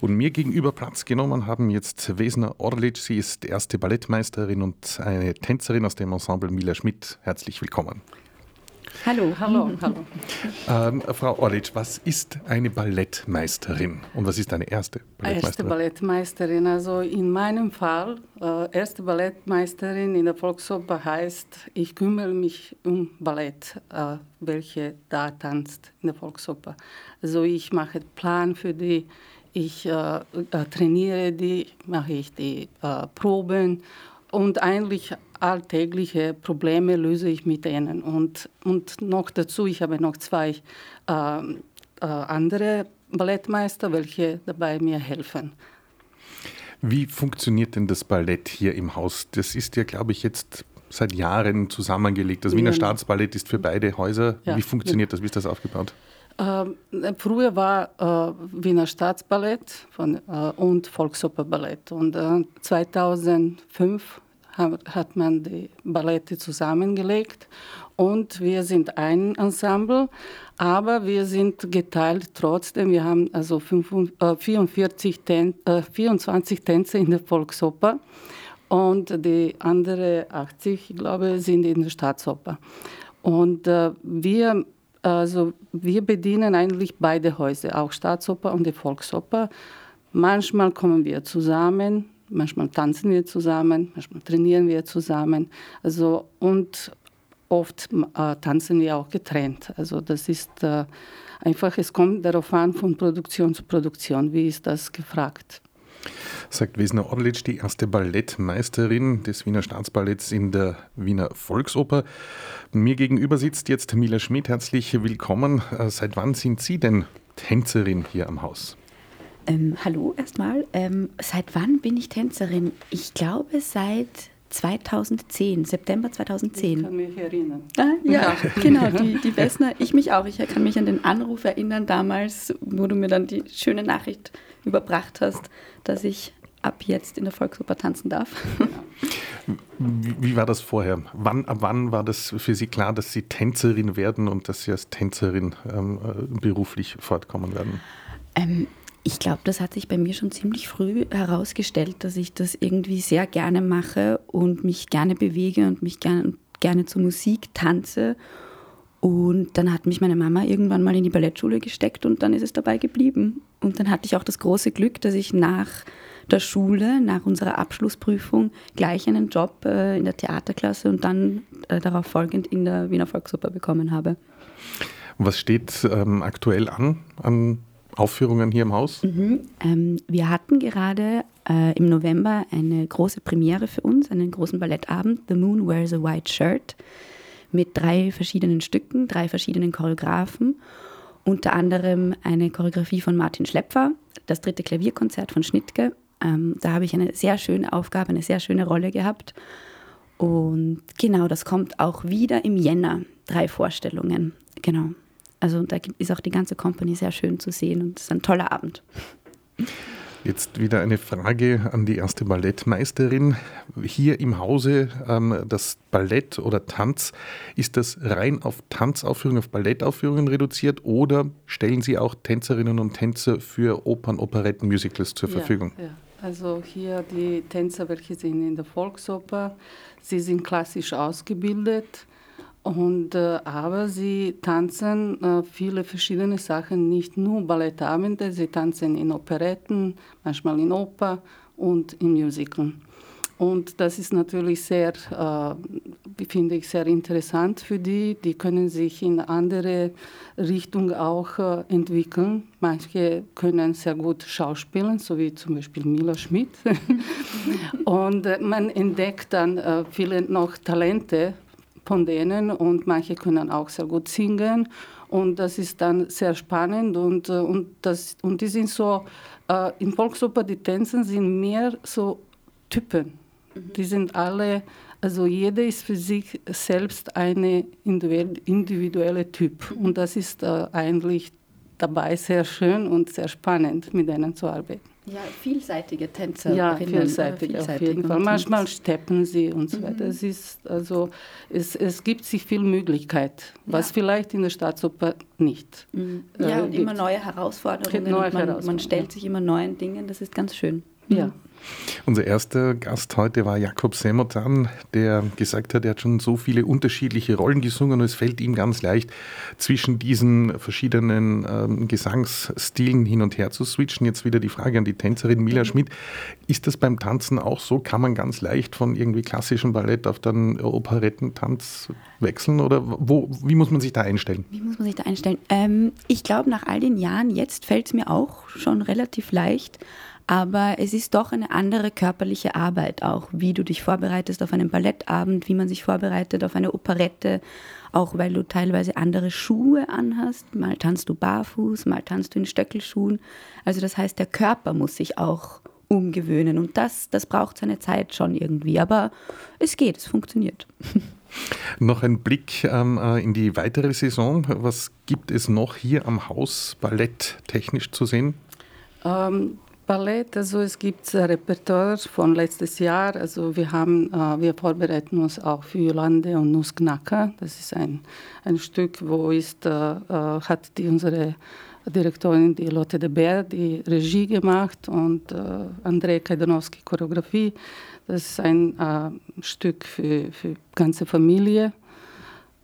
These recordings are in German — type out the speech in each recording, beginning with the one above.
Und mir gegenüber Platz genommen haben jetzt Wesner Orlic. Sie ist erste Ballettmeisterin und eine Tänzerin aus dem Ensemble Mila Schmidt. Herzlich willkommen. Hallo, hallo, hallo. Ähm, Frau Orlic, was ist eine Ballettmeisterin und was ist eine erste Ballettmeisterin? Erste Ballettmeisterin, also in meinem Fall, äh, erste Ballettmeisterin in der Volksoper heißt, ich kümmere mich um Ballett, äh, welche da tanzt in der Volksoper. Also ich mache Plan für die, ich äh, äh trainiere die, mache ich die äh, Proben und eigentlich alltägliche Probleme löse ich mit denen. Und, und noch dazu, ich habe noch zwei äh, äh, andere Ballettmeister, welche dabei mir helfen. Wie funktioniert denn das Ballett hier im Haus? Das ist ja, glaube ich, jetzt seit Jahren zusammengelegt. Das Wiener. Staatsballett ist für beide Häuser. Ja. Wie funktioniert das? Wie ist das aufgebaut? Ähm, früher war äh, Wiener Staatsballett von, äh, und Volksoperballett. Und äh, 2005 hat man die Ballette zusammengelegt und wir sind ein Ensemble, aber wir sind geteilt trotzdem. Wir haben also 44 Tän äh, 24 Tänze in der Volksoper und die anderen 80, ich glaube, sind in der Staatsoper. Und äh, wir, also wir bedienen eigentlich beide Häuser, auch Staatsoper und die Volksoper. Manchmal kommen wir zusammen, manchmal tanzen wir zusammen, manchmal trainieren wir zusammen. Also, und oft äh, tanzen wir auch getrennt. Also das ist äh, einfach, es kommt darauf an, von Produktion zu Produktion. Wie ist das gefragt? Sagt Wesner Orlitsch, die erste Ballettmeisterin des Wiener Staatsballetts in der Wiener Volksoper. Mir gegenüber sitzt jetzt Mila Schmidt. Herzlich willkommen. Äh, seit wann sind Sie denn Tänzerin hier am Haus? Ähm, hallo erstmal. Ähm, seit wann bin ich Tänzerin? Ich glaube seit 2010, September 2010. Ich kann mich erinnern. Ah, ja, ja, genau, die, die Wessner, ich mich auch. Ich kann mich an den Anruf erinnern damals, wo du mir dann die schöne Nachricht überbracht hast, dass ich ab jetzt in der Volksoper tanzen darf. Wie, wie, war das vorher? Wann, ab wann war das für Sie klar, dass Sie Tänzerin werden und dass Sie als Tänzerin ähm, äh, beruflich fortkommen werden? Ähm, ich glaube, das hat sich bei mir schon ziemlich früh herausgestellt, dass ich das irgendwie sehr gerne mache und mich gerne bewege und mich gerne, gerne zur Musik tanze. Und dann hat mich meine Mama irgendwann mal in die Ballettschule gesteckt und dann ist es dabei geblieben. Und dann hatte ich auch das große Glück, dass ich nach der Schule, nach unserer Abschlussprüfung, gleich einen Job äh, in der Theaterklasse und dann äh, darauf folgend in der Wiener Volksoper bekommen habe. Was steht ähm, aktuell an an Aufführungen hier im Haus? Mhm. Ähm, wir hatten gerade äh, im November eine große Premiere für uns, einen großen Ballettabend, The Moon Wears a White Shirt, mit drei verschiedenen Stücken, drei verschiedenen Choreografen. Unter anderem eine Choreografie von Martin Schlepfer, das dritte Klavierkonzert von Schnittke. Ähm, da habe ich eine sehr schöne Aufgabe, eine sehr schöne Rolle gehabt. Und genau, das kommt auch wieder im Jänner. Drei Vorstellungen. Genau. Also da ist auch die ganze Company sehr schön zu sehen und es ist ein toller Abend. Jetzt wieder eine Frage an die erste Ballettmeisterin. Hier im Hause ähm, das Ballett oder Tanz, ist das rein auf Tanzaufführungen, auf Ballettaufführungen reduziert oder stellen Sie auch Tänzerinnen und Tänzer für Opern, Operetten, Musicals zur Verfügung? Ja, ja. Also hier die Tänzer, welche sind in der Volksoper, sie sind klassisch ausgebildet und, äh, aber sie tanzen äh, viele verschiedene Sachen, nicht nur Ballettabende, sie tanzen in Operetten, manchmal in Oper und in Musicals. Und das ist natürlich sehr, äh, finde ich, sehr interessant für die. Die können sich in andere Richtungen auch äh, entwickeln. Manche können sehr gut schauspielen, so wie zum Beispiel Mila Schmidt. und äh, man entdeckt dann äh, viele noch Talente von denen und manche können auch sehr gut singen und das ist dann sehr spannend und, äh, und, das, und die sind so, äh, in Volksoper, die Tänzen sind mehr so Typen. Mhm. Die sind alle, also jeder ist für sich selbst eine individuelle Typ mhm. und das ist äh, eigentlich dabei sehr schön und sehr spannend, mit denen zu arbeiten. Ja, vielseitige Tänzer. Ja, vielseitig, vielseitig auf jeden Fall. Manchmal steppen sie und so weiter. Mhm. Es, ist, also, es, es gibt sich viel Möglichkeit, was ja. vielleicht in der Staatsoper nicht. Mhm. Ja, äh, und immer neue Herausforderungen. Neue man, Herausforderungen. man stellt sich immer neuen Dingen, das ist ganz schön. Ja. Unser erster Gast heute war Jakob Semotan, der gesagt hat, er hat schon so viele unterschiedliche Rollen gesungen und es fällt ihm ganz leicht, zwischen diesen verschiedenen ähm, Gesangsstilen hin und her zu switchen. Jetzt wieder die Frage an die Tänzerin Mila mhm. Schmidt. Ist das beim Tanzen auch so? Kann man ganz leicht von irgendwie klassischem Ballett auf dann Operettentanz wechseln oder wo, wie muss man sich da einstellen? Wie muss man sich da einstellen? Ähm, ich glaube, nach all den Jahren jetzt fällt es mir auch schon relativ leicht aber es ist doch eine andere körperliche Arbeit auch, wie du dich vorbereitest auf einen Ballettabend, wie man sich vorbereitet auf eine Operette, auch weil du teilweise andere Schuhe anhast. Mal tanzt du barfuß, mal tanzt du in Stöckelschuhen. Also das heißt, der Körper muss sich auch umgewöhnen und das, das braucht seine Zeit schon irgendwie. Aber es geht, es funktioniert. Noch ein Blick ähm, äh, in die weitere Saison. Was gibt es noch hier am Haus Ballett technisch zu sehen? Ähm, Ballett, also es gibt Repertoire von letztes Jahr. Also wir haben, äh, wir vorbereiten uns auch für Jolande und Nussknacker. Das ist ein, ein Stück, wo ist, äh, äh, hat die unsere Direktorin, die Lotte de Beer, die Regie gemacht und äh, Andrei Kajdanowski Choreografie. Das ist ein äh, Stück für, für ganze Familie.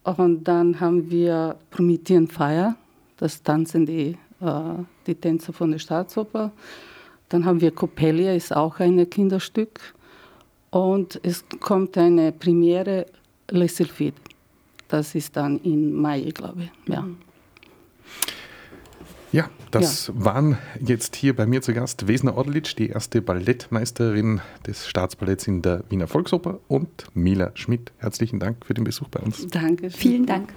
Und dann haben wir Promethean Fire, das tanzen die, äh, die Tänzer von der Staatsoper. Dann haben wir Coppelia, ist auch ein Kinderstück. Und es kommt eine Premiere, Le Sylphide. Das ist dann im Mai, glaube ich. Ja. Mhm. Ja, das ja. waren jetzt hier bei mir zu Gast Wesner Ordelitsch, die erste Ballettmeisterin des Staatsballetts in der Wiener Volksoper und Mila Schmidt. Herzlichen Dank für den Besuch bei uns. Danke. Vielen Dank.